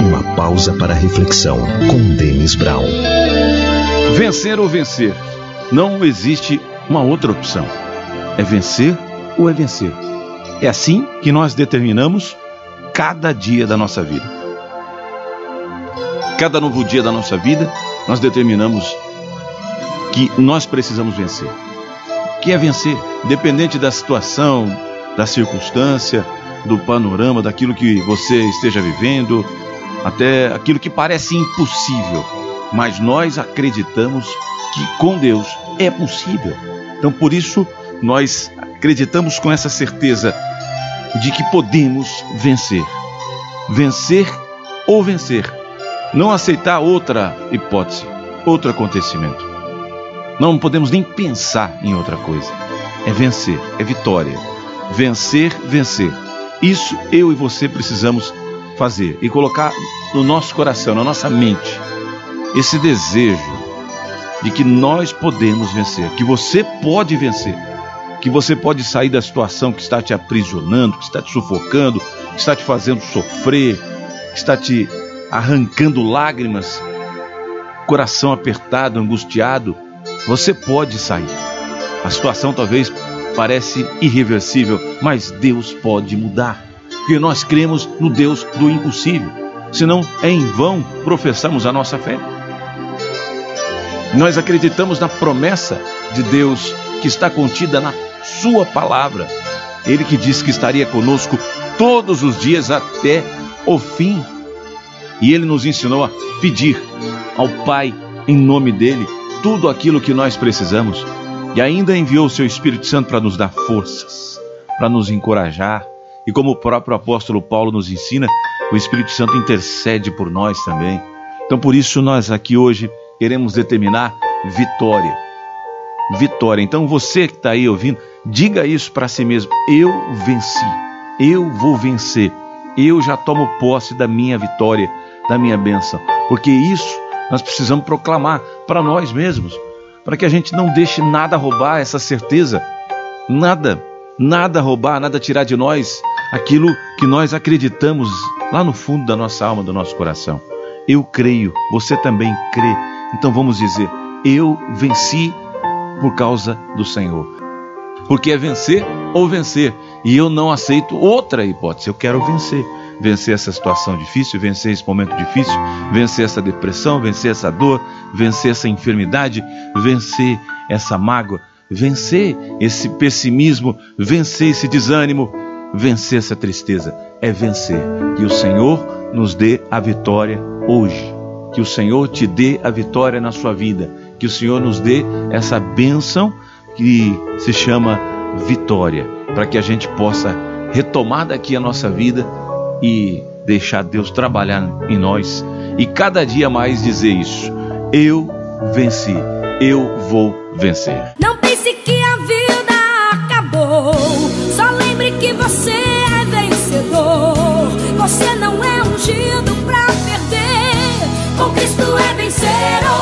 Uma pausa para reflexão com Denis Brown. Vencer ou vencer? Não existe uma outra opção. É vencer ou é vencer. É assim que nós determinamos cada dia da nossa vida. Cada novo dia da nossa vida, nós determinamos que nós precisamos vencer. Que é vencer? Dependente da situação, da circunstância, do panorama, daquilo que você esteja vivendo, até aquilo que parece impossível. Mas nós acreditamos que com Deus é possível. Então, por isso, nós acreditamos com essa certeza de que podemos vencer. Vencer ou vencer. Não aceitar outra hipótese, outro acontecimento. Não podemos nem pensar em outra coisa. É vencer, é vitória. Vencer, vencer. Isso eu e você precisamos fazer e colocar no nosso coração, na nossa mente, esse desejo de que nós podemos vencer, que você pode vencer, que você pode sair da situação que está te aprisionando, que está te sufocando, que está te fazendo sofrer, que está te arrancando lágrimas, coração apertado, angustiado, você pode sair. A situação talvez parece irreversível, mas Deus pode mudar, porque nós cremos no Deus do impossível. Senão é em vão professamos a nossa fé. Nós acreditamos na promessa de Deus que está contida na Sua palavra. Ele que disse que estaria conosco todos os dias até o fim. E Ele nos ensinou a pedir ao Pai, em nome dEle, tudo aquilo que nós precisamos. E ainda enviou o Seu Espírito Santo para nos dar forças, para nos encorajar. E como o próprio apóstolo Paulo nos ensina, o Espírito Santo intercede por nós também. Então, por isso, nós aqui hoje queremos determinar vitória. Vitória. Então você que está aí ouvindo, diga isso para si mesmo: eu venci, eu vou vencer, eu já tomo posse da minha vitória, da minha bênção, porque isso nós precisamos proclamar para nós mesmos, para que a gente não deixe nada roubar essa certeza, nada, nada roubar, nada tirar de nós aquilo que nós acreditamos lá no fundo da nossa alma, do nosso coração. Eu creio, você também crê então vamos dizer: eu venci por causa do Senhor. Porque é vencer ou vencer. E eu não aceito outra hipótese. Eu quero vencer. Vencer essa situação difícil, vencer esse momento difícil, vencer essa depressão, vencer essa dor, vencer essa enfermidade, vencer essa mágoa, vencer esse pessimismo, vencer esse desânimo, vencer essa tristeza. É vencer. Que o Senhor nos dê a vitória hoje. Que o Senhor te dê a vitória na sua vida. Que o Senhor nos dê essa bênção que se chama vitória. Para que a gente possa retomar daqui a nossa vida e deixar Deus trabalhar em nós. E cada dia mais dizer isso. Eu venci. Eu vou vencer. Não pense que a vida carnicero.